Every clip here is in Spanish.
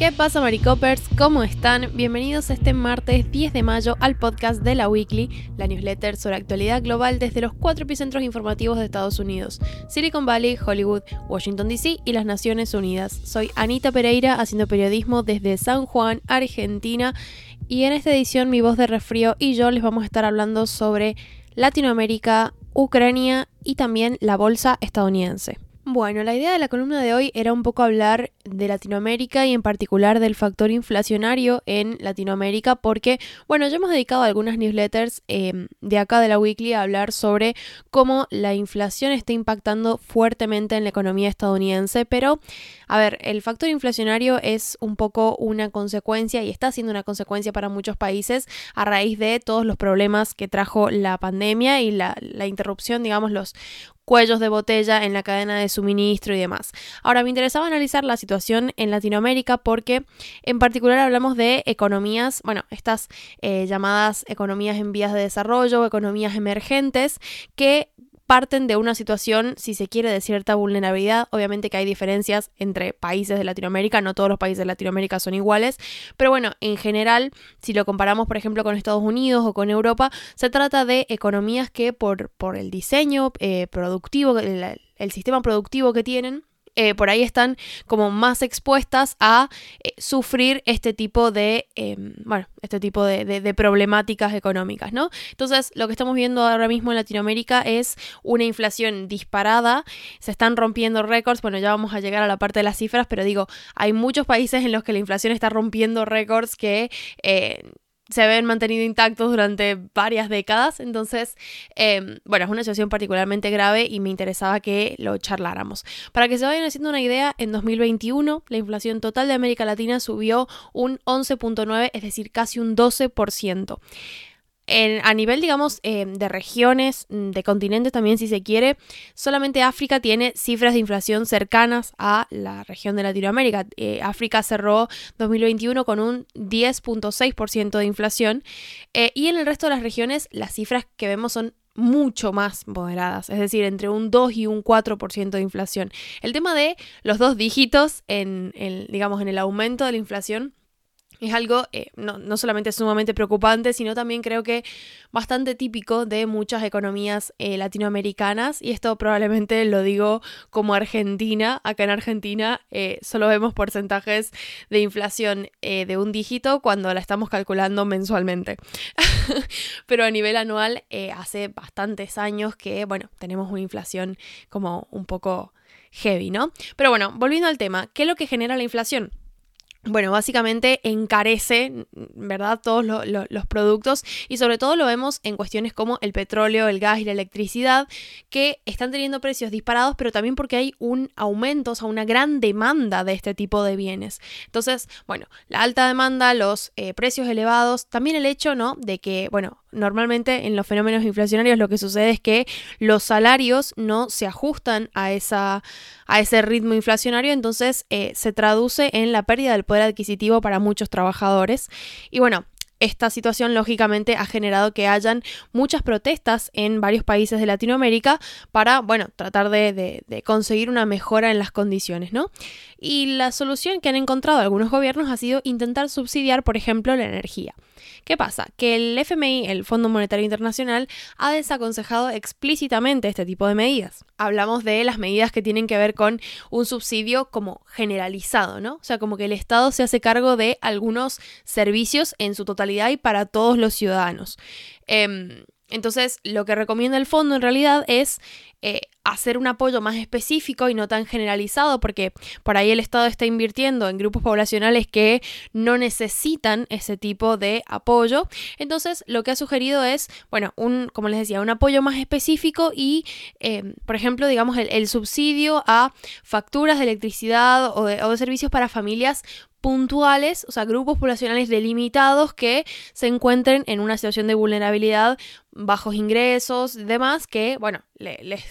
¿Qué pasa, Maricopers? ¿Cómo están? Bienvenidos este martes 10 de mayo al podcast de la Weekly, la newsletter sobre actualidad global desde los cuatro epicentros informativos de Estados Unidos: Silicon Valley, Hollywood, Washington DC y las Naciones Unidas. Soy Anita Pereira, haciendo periodismo desde San Juan, Argentina, y en esta edición mi voz de resfrío y yo les vamos a estar hablando sobre Latinoamérica, Ucrania y también la bolsa estadounidense. Bueno, la idea de la columna de hoy era un poco hablar de Latinoamérica y en particular del factor inflacionario en Latinoamérica porque, bueno, ya hemos dedicado algunas newsletters em, de acá de la Weekly a hablar sobre cómo la inflación está impactando fuertemente en la economía estadounidense, pero, a ver, el factor inflacionario es un poco una consecuencia y está siendo una consecuencia para muchos países a raíz de todos los problemas que trajo la pandemia y la, la interrupción, digamos, los cuellos de botella en la cadena de suministro y demás. Ahora, me interesaba analizar la situación en Latinoamérica porque en particular hablamos de economías, bueno, estas eh, llamadas economías en vías de desarrollo, economías emergentes, que parten de una situación, si se quiere, de cierta vulnerabilidad. Obviamente que hay diferencias entre países de Latinoamérica, no todos los países de Latinoamérica son iguales, pero bueno, en general, si lo comparamos, por ejemplo, con Estados Unidos o con Europa, se trata de economías que por, por el diseño eh, productivo, el sistema productivo que tienen, eh, por ahí están como más expuestas a eh, sufrir este tipo de, em, bueno, este tipo de, problemáticas económicas, ¿no? Entonces, lo que estamos viendo ahora mismo en Latinoamérica es una inflación disparada, se están rompiendo récords, bueno, ya vamos a llegar a la parte de las cifras, pero digo, hay muchos países en los que la inflación está rompiendo récords que... Se ven mantenido intactos durante varias décadas. Entonces, em, bueno, es una situación particularmente grave y me interesaba que lo charláramos. Para que se vayan haciendo una idea, en 2021 la inflación total de América Latina subió un 11.9, es decir, casi un 12% a nivel, digamos, eh, de regiones, mm, de continentes también, si se quiere, solamente África tiene cifras de inflación cercanas a la región de Latinoamérica. Eh, África cerró 2021 con un 10.6% de inflación eh, y en el resto de las regiones las cifras que vemos son mucho más moderadas, es decir, entre un 2 y un 4% de inflación. El tema de los dos dígitos en, en, digamos, en el aumento de la inflación es algo eh, no, solamente sumamente preocupante, sino también creo que bastante típico de muchas economías eh, latinoamericanas. Y esto probablemente lo digo como Argentina. Acá en Argentina eh, solo vemos porcentajes de inflación de un dígito cuando la estamos calculando mensualmente. Pero a nivel anual, hace bastantes años que, bueno, tenemos una inflación como un poco heavy, ¿no? Pero bueno, volviendo al tema, ¿qué es lo que genera la inflación? Bueno, básicamente encarece, ¿verdad?, todos los productos y sobre todo lo vemos en cuestiones como el petróleo, el gas y la electricidad, que están teniendo precios disparados, pero también porque hay un aumento, o sea, una gran demanda de este tipo de bienes. Entonces, bueno, la alta demanda, los eh, precios elevados, también el hecho, ¿no?, de que, bueno, normalmente en los fenómenos inflacionarios lo que sucede es que los salarios no se ajustan a, esa, a ese ritmo inflacionario, entonces eh, se traduce en la pérdida del poder adquisitivo para muchos trabajadores. Y bueno, esta situación lógicamente ha generado que hayan muchas protestas en varios países de Latinoamérica para, bueno, tratar de, conseguir una mejora en las condiciones, ¿no? Y la solución que han encontrado algunos gobiernos ha sido intentar subsidiar, por ejemplo, la energía. ¿Qué pasa? Que el FMI, el Fondo Monetario Internacional, ha desaconsejado explícitamente este tipo de medidas. Hablamos de las medidas que tienen que ver con un subsidio como generalizado, ¿no? O sea, como que el Estado se hace cargo de algunos servicios en su totalidad y para todos los ciudadanos. Em, entonces, lo que recomienda el fondo en realidad es eh, hacer un apoyo más específico y no tan generalizado, porque por ahí el Estado está invirtiendo en grupos poblacionales que no necesitan ese tipo de apoyo. Entonces, lo que ha sugerido es, bueno, un, como les decía, un apoyo más específico y, eh, por ejemplo, digamos, el, subsidio a facturas de electricidad o de servicios para familias puntuales, o sea, grupos poblacionales delimitados que se encuentren en una situación de vulnerabilidad, bajos ingresos, demás, que, bueno, les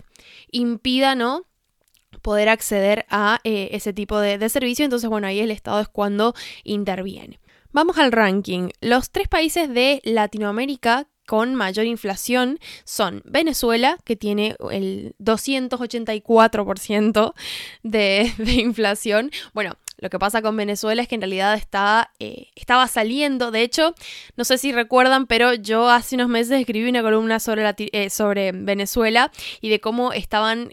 impida, ¿no? poder acceder a eh, ese tipo de, servicio. Entonces, bueno, ahí el Estado es cuando interviene. Vamos al ranking. Los tres países de Latinoamérica con mayor inflación son Venezuela, que tiene el 284% de, de inflación. Bueno, Lo que pasa con Venezuela es que en realidad está, eh, estaba saliendo. De hecho, no sé si recuerdan, pero yo hace unos meses escribí una columna sobre, eh, sobre Venezuela y de cómo estaban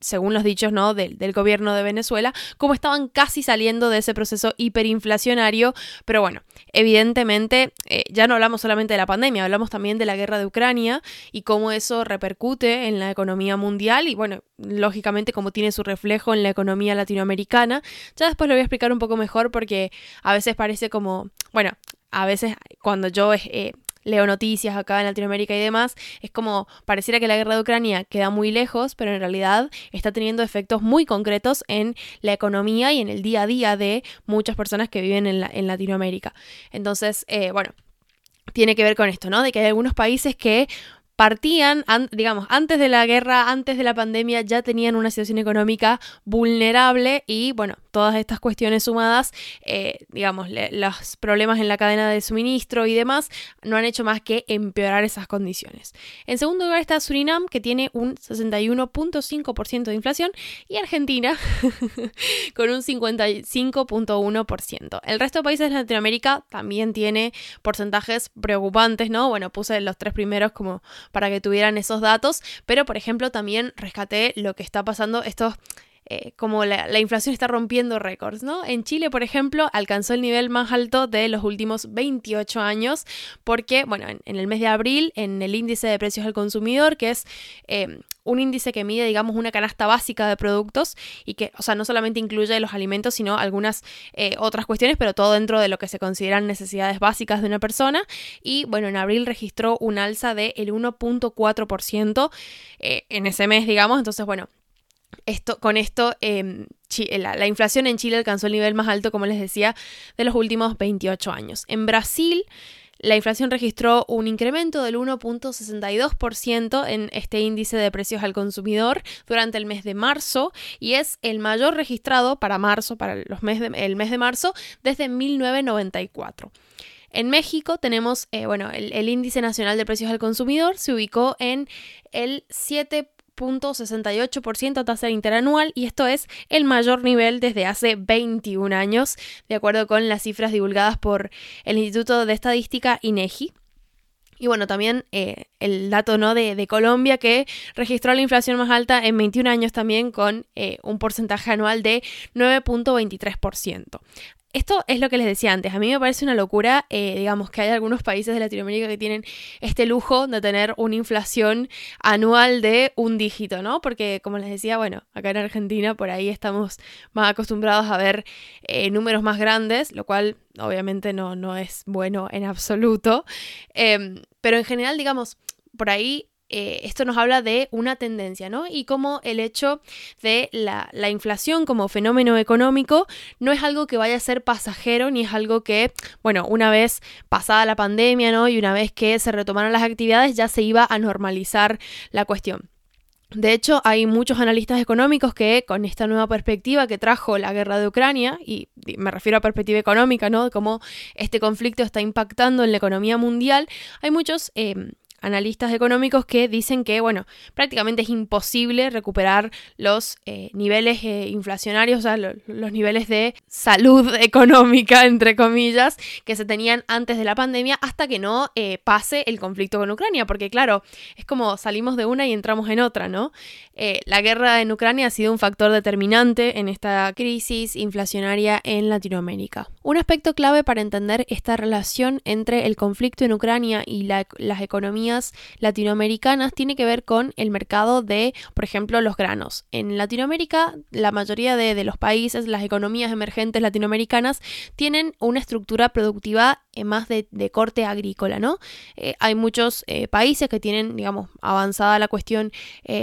según los dichos ¿no? del, gobierno de Venezuela, como estaban casi saliendo de ese proceso hiperinflacionario. Pero bueno, evidentemente eh, ya no hablamos solamente de la pandemia, hablamos también de la guerra de Ucrania y cómo eso repercute en la economía mundial y bueno, lógicamente cómo tiene su reflejo en la economía latinoamericana. Ya después lo voy a explicar un poco mejor porque a veces parece como, bueno, a veces cuando yo eh, leo noticias acá en Latinoamérica y demás, es como pareciera que la guerra de Ucrania queda muy lejos, pero en realidad está teniendo efectos muy concretos en la economía y en el día a día de muchas personas que viven en, en Latinoamérica. Entonces, eh, bueno, tiene que ver con esto, ¿no? De que hay algunos países que partían, digamos, antes de la guerra, antes de la pandemia, ya tenían una situación económica vulnerable y, bueno, todas estas cuestiones sumadas, eh, digamos, los problemas en la cadena de suministro y demás, no han hecho más que empeorar esas condiciones. En segundo lugar está Surinam, que tiene un 61.5% de inflación, y Argentina, con un 55.1%. El resto de países de Latinoamérica también tiene porcentajes preocupantes, ¿no? Bueno, puse los tres primeros como para que tuvieran esos datos, pero por ejemplo también rescaté lo que está pasando, estos eh, como la, inflación está rompiendo récords, ¿no? En Chile, por ejemplo, alcanzó el nivel más alto de los últimos 28 años, porque, bueno, en, el mes de abril, en el índice de precios al consumidor, que es eh, un índice que mide, digamos, una canasta básica de productos y que, o sea, no solamente incluye los alimentos, sino algunas eh, otras cuestiones, pero todo dentro de lo que se consideran necesidades básicas de una persona. Y bueno, en abril registró un alza del 1.4% en ese mes, digamos. Entonces, bueno, con esto, em, la, inflación en Chile alcanzó el nivel más alto, como les decía, de los últimos 28 años. En Brasil, la inflación registró un incremento del 1.62% en este índice de precios al consumidor durante el mes de marzo y es el mayor registrado para marzo, para los mes el mes de marzo, desde 1994. En México tenemos, eh, bueno, el, el, índice nacional de precios al consumidor se ubicó en el 7 0.68% tasa interanual y esto es el mayor nivel desde hace 21 años, de acuerdo con las cifras divulgadas por el Instituto de Estadística INEGI. Y bueno, también eh, el dato ¿no? de, Colombia que registró la inflación más alta en 21 años también con eh, un porcentaje anual de 9.23%. Esto es lo que les decía antes. A mí me parece una locura, eh, digamos, que hay algunos países de Latinoamérica que tienen este lujo de tener una inflación anual de un dígito, ¿no? Porque, como les decía, bueno, acá en Argentina por ahí estamos más acostumbrados a ver eh, números más grandes, lo cual obviamente no, no es bueno en absoluto. Em, pero en general, digamos, por ahí eh, esto nos habla de una tendencia, ¿no? Y como el hecho de la, inflación como fenómeno económico no es algo que vaya a ser pasajero, ni es algo que, bueno, una vez pasada la pandemia, ¿no? Y una vez que se retomaron las actividades, ya se iba a normalizar la cuestión. De hecho, hay muchos analistas económicos que con esta nueva perspectiva que trajo la guerra de Ucrania, y me refiero a perspectiva económica, ¿no? De cómo este conflicto está impactando en la economía mundial, hay muchos em, analistas económicos que dicen que, bueno, prácticamente es imposible recuperar los eh, niveles eh, inflacionarios, o sea, los niveles de salud económica, entre comillas, que se tenían antes de la pandemia hasta que no eh, pase el conflicto con Ucrania, porque claro, es como salimos de una y entramos en otra, ¿no? la guerra en Ucrania ha sido un factor determinante en esta crisis inflacionaria en Latinoamérica. Un aspecto clave para entender esta relación entre el conflicto en Ucrania y las economías latinoamericanas tiene que ver con el mercado de, por ejemplo, los granos. En Latinoamérica, la mayoría de, los países, las economías emergentes latinoamericanas, tienen una estructura productiva eh, más de, corte agrícola, ¿no? Eh, hay muchos eh, países que tienen, digamos, avanzada la cuestión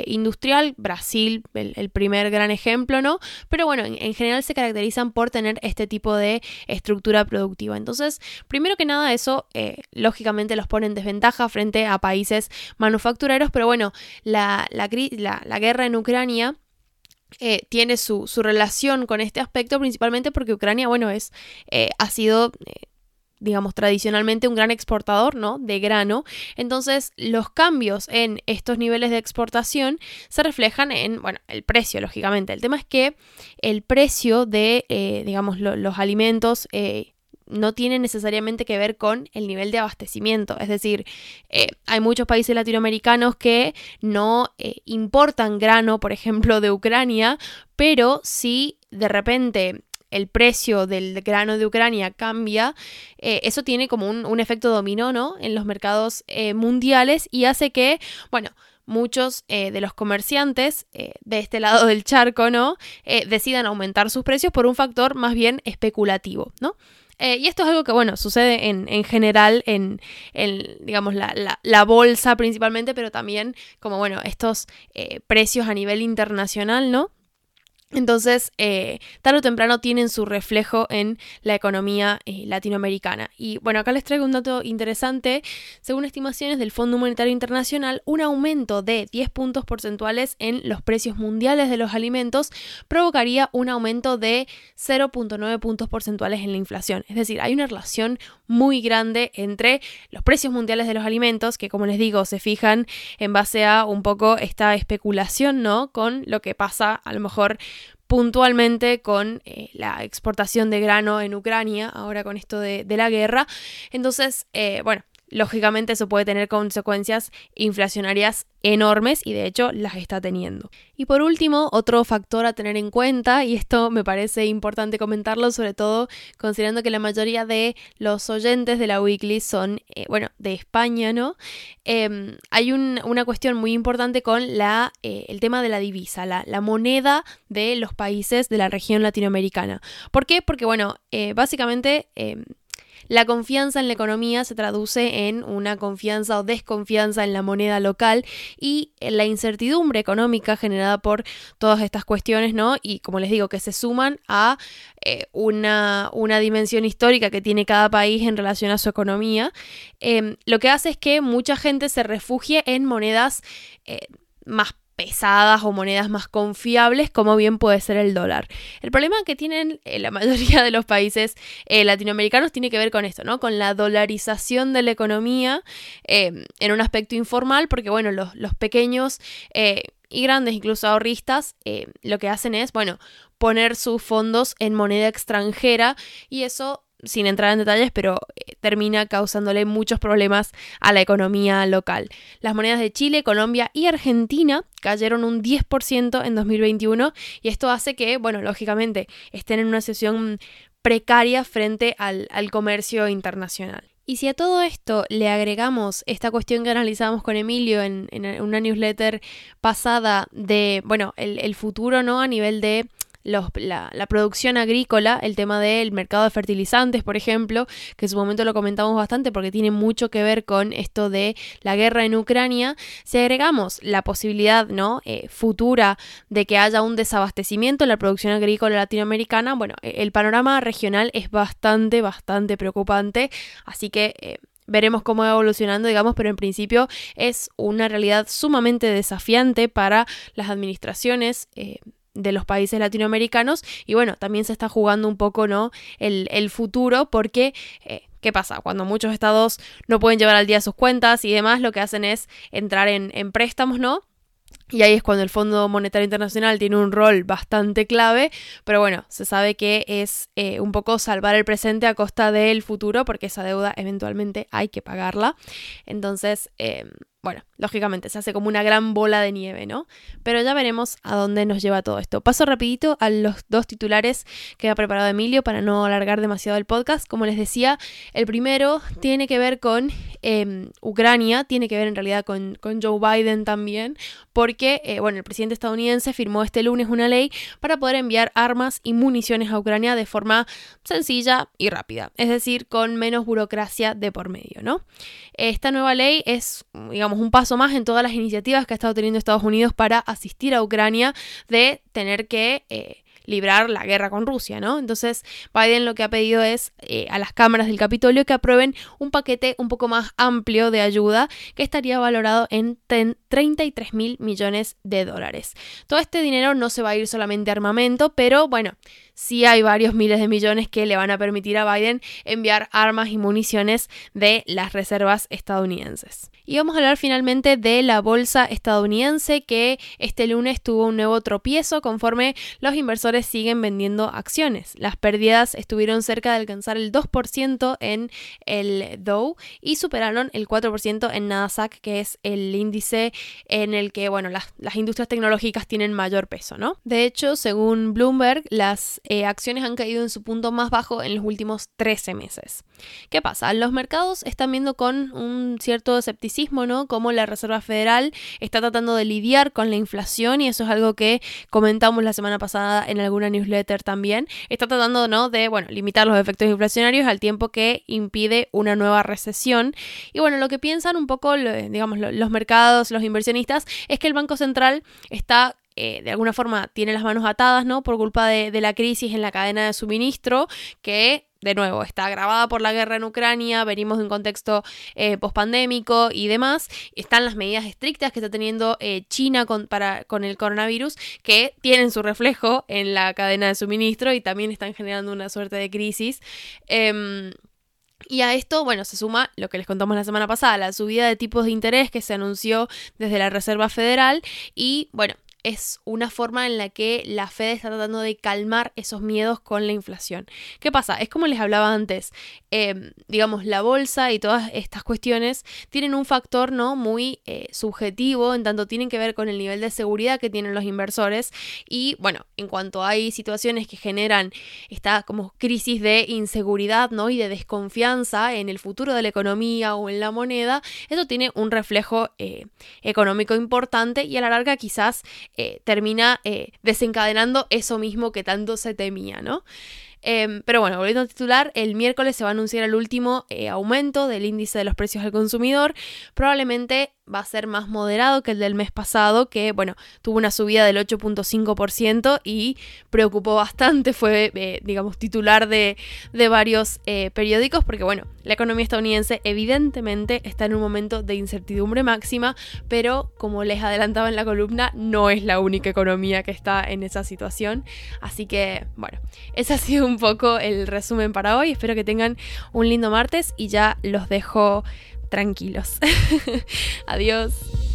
industrial, Brasil, el, primer gran ejemplo, ¿no? Pero bueno, en, en, general se caracterizan por tener este tipo de estructura productiva. Entonces, primero que nada, eso lógicamente los pone en desventaja frente a países manufactureros, pero bueno, la, la, guerra en Ucrania eh, tiene su, relación con este aspecto, principalmente porque Ucrania, bueno, es, eh, ha sido... Eh, digamos, tradicionalmente un gran exportador, ¿no? De grano. Entonces, los cambios en estos niveles de exportación se reflejan en, bueno, el precio, lógicamente. El tema es que el precio de, digamos, los alimentos... Eh, no tiene necesariamente que ver con el nivel de abastecimiento. Es decir, eh, hay muchos países latinoamericanos que no importan grano, por ejemplo, de Ucrania, pero si de repente el precio del grano de Ucrania cambia, eh, eso tiene como un, efecto dominó, ¿no? En los mercados eh, mundiales y hace que, bueno, muchos eh, de los comerciantes de este lado del charco, ¿no? decidan aumentar sus precios por un factor más bien especulativo, ¿no? Y esto es algo que, bueno, sucede en, en general en, digamos, la, la, bolsa principalmente, pero también como, bueno, estos precios a nivel internacional, ¿no? Entonces, eh, tarde o temprano tienen su reflejo en la economía eh, latinoamericana. Y bueno, acá les traigo un dato interesante. Según estimaciones del Fondo Monetario Internacional, un aumento de 10 puntos porcentuales en los precios mundiales de los alimentos provocaría un aumento de 0.9 puntos porcentuales en la inflación. Es decir, hay una relación muy grande entre los precios mundiales de los alimentos, que como les digo, se fijan en base a un poco esta especulación, ¿no? Con lo que pasa a lo mejor puntualmente con eh, la exportación de grano en Ucrania, ahora con esto de, la guerra. Entonces, eh, bueno, lógicamente eso puede tener consecuencias inflacionarias enormes y de hecho las está teniendo. Y por último, otro factor a tener en cuenta, y esto me parece importante comentarlo, sobre todo considerando que la mayoría de los oyentes de la Weekly son, eh, bueno, de España, ¿no? Em, hay una cuestión muy importante con la, eh, el tema de la divisa, la, la, moneda de los países de la región latinoamericana. ¿Por qué? Porque, bueno, eh, básicamente em, la confianza en la economía se traduce en una confianza o desconfianza en la moneda local y la incertidumbre económica generada por todas estas cuestiones, ¿no? Y como les digo, que se suman a eh, una, una, dimensión histórica que tiene cada país en relación a su economía, em, lo que hace es que mucha gente se refugie en monedas eh, más pesadas o monedas más confiables, como bien puede ser el dólar. El problema que tienen eh, la mayoría de los países eh, latinoamericanos tiene que ver con esto, ¿no? Con la dolarización de la economía eh, en un aspecto informal, porque bueno, los, los pequeños y grandes, incluso ahorristas, lo que hacen es, bueno, poner sus fondos en moneda extranjera y eso sin entrar en detalles, pero eh, termina causándole muchos problemas a la economía local. Las monedas de Chile, Colombia y Argentina cayeron un 10% en 2021 y esto hace que, bueno, lógicamente estén en una situación precaria frente al, comercio internacional. Y si a todo esto le agregamos esta cuestión que analizamos con Emilio en, una newsletter pasada de, bueno, el, el futuro, ¿no? A nivel de la, producción agrícola, el tema del mercado de fertilizantes, por ejemplo, que en su momento lo comentamos bastante porque tiene mucho que ver con esto de la guerra en Ucrania, si agregamos la posibilidad ¿no? Eh, futura de que haya un desabastecimiento en la producción agrícola latinoamericana, bueno, e, el panorama regional es bastante, bastante preocupante, así que... Eh, veremos cómo va evolucionando, digamos, pero en principio es una realidad sumamente desafiante para las administraciones eh, de los países latinoamericanos y bueno, también se está jugando un poco, ¿no? El, el futuro porque... Eh, ¿Qué pasa? Cuando muchos estados no pueden llevar al día sus cuentas y demás, lo que hacen es entrar en, en préstamos, ¿no? Y ahí es cuando el Fondo Monetario Internacional tiene un rol bastante clave, pero bueno, se sabe que es eh, un poco salvar el presente a costa del futuro, porque esa deuda eventualmente hay que pagarla. Entonces, em, bueno, lógicamente se hace como una gran bola de nieve, ¿no? Pero ya veremos a dónde nos lleva todo esto. Paso rapidito a los dos titulares que ha preparado Emilio para no alargar demasiado el podcast. Como les decía, el primero tiene que ver con em, Ucrania, tiene que ver en realidad con, Joe Biden también, porque, eh, bueno, el presidente estadounidense firmó este lunes una ley para poder enviar armas y municiones a Ucrania de forma sencilla y rápida, es decir, con menos burocracia de por medio, ¿no? Esta nueva ley es, digamos, un paso más en todas las iniciativas que ha estado teniendo Estados Unidos para asistir a Ucrania de tener que eh, librar la guerra con Rusia, ¿no? Entonces Biden lo que ha pedido es eh, a las cámaras del Capitolio que aprueben un paquete un poco más amplio de ayuda que estaría valorado en 33 mil millones de dólares. Todo este dinero no se va a ir solamente a armamento, pero bueno, sí hay varios miles de millones que le van a permitir a Biden enviar armas y municiones de las reservas estadounidenses. Y vamos a hablar finalmente de la bolsa estadounidense que este lunes tuvo un nuevo tropiezo conforme los inversores siguen vendiendo acciones. Las pérdidas estuvieron cerca de alcanzar el 2% en el Dow y superaron el 4% en Nasdaq, que es el índice en el que bueno, las, industrias tecnológicas tienen mayor peso. ¿no? De hecho, según Bloomberg, las eh, acciones han caído en su punto más bajo en los últimos 13 meses. ¿Qué pasa? Los mercados están viendo con un cierto escepticismo ¿no? Cómo la Reserva Federal está tratando de lidiar con la inflación y eso es algo que comentamos la semana pasada en alguna newsletter también. Está tratando, ¿no? De, bueno, limitar los efectos inflacionarios al tiempo que impide una nueva recesión. Y bueno, lo que piensan un poco, digamos, los mercados, los inversionistas, es que el Banco Central está eh, de alguna forma tiene las manos atadas, ¿no? Por culpa de, la crisis en la cadena de suministro, que de nuevo, está agravada por la guerra en Ucrania, venimos de un contexto eh, pospandémico y demás. Están las medidas estrictas que está teniendo eh, China con el coronavirus, que tienen su reflejo en la cadena de suministro y también están generando una suerte de crisis. Em, y a esto, bueno, se suma lo que les contamos la semana pasada, la subida de tipos de interés que se anunció desde la Reserva Federal y, bueno, es una forma en la que la Fed está tratando de calmar esos miedos con la inflación. ¿Qué pasa? Es como les hablaba antes, em, digamos, la bolsa y todas estas cuestiones tienen un factor no muy eh, subjetivo, en tanto tienen que ver con el nivel de seguridad que tienen los inversores y bueno, en cuanto hay situaciones que generan esta como crisis de inseguridad ¿no? y de desconfianza en el futuro de la economía o en la moneda, eso tiene un reflejo eh, económico importante y a la larga quizás eh, termina eh, desencadenando eso mismo que tanto se temía, ¿no? Em, pero bueno, volviendo a titular, el miércoles se va a anunciar el último eh, aumento del índice de los precios al consumidor. Probablemente va a ser más moderado que el del mes pasado, que bueno, tuvo una subida del 8.5% y preocupó bastante, fue, eh, digamos, titular de, varios eh, periódicos, porque bueno, la economía estadounidense evidentemente está en un momento de incertidumbre máxima, pero como les adelantaba en la columna, no es la única economía que está en esa situación. Así que, bueno, ese ha sido un poco el resumen para hoy. Espero que tengan un lindo martes y ya los dejo tranquilos. Adiós.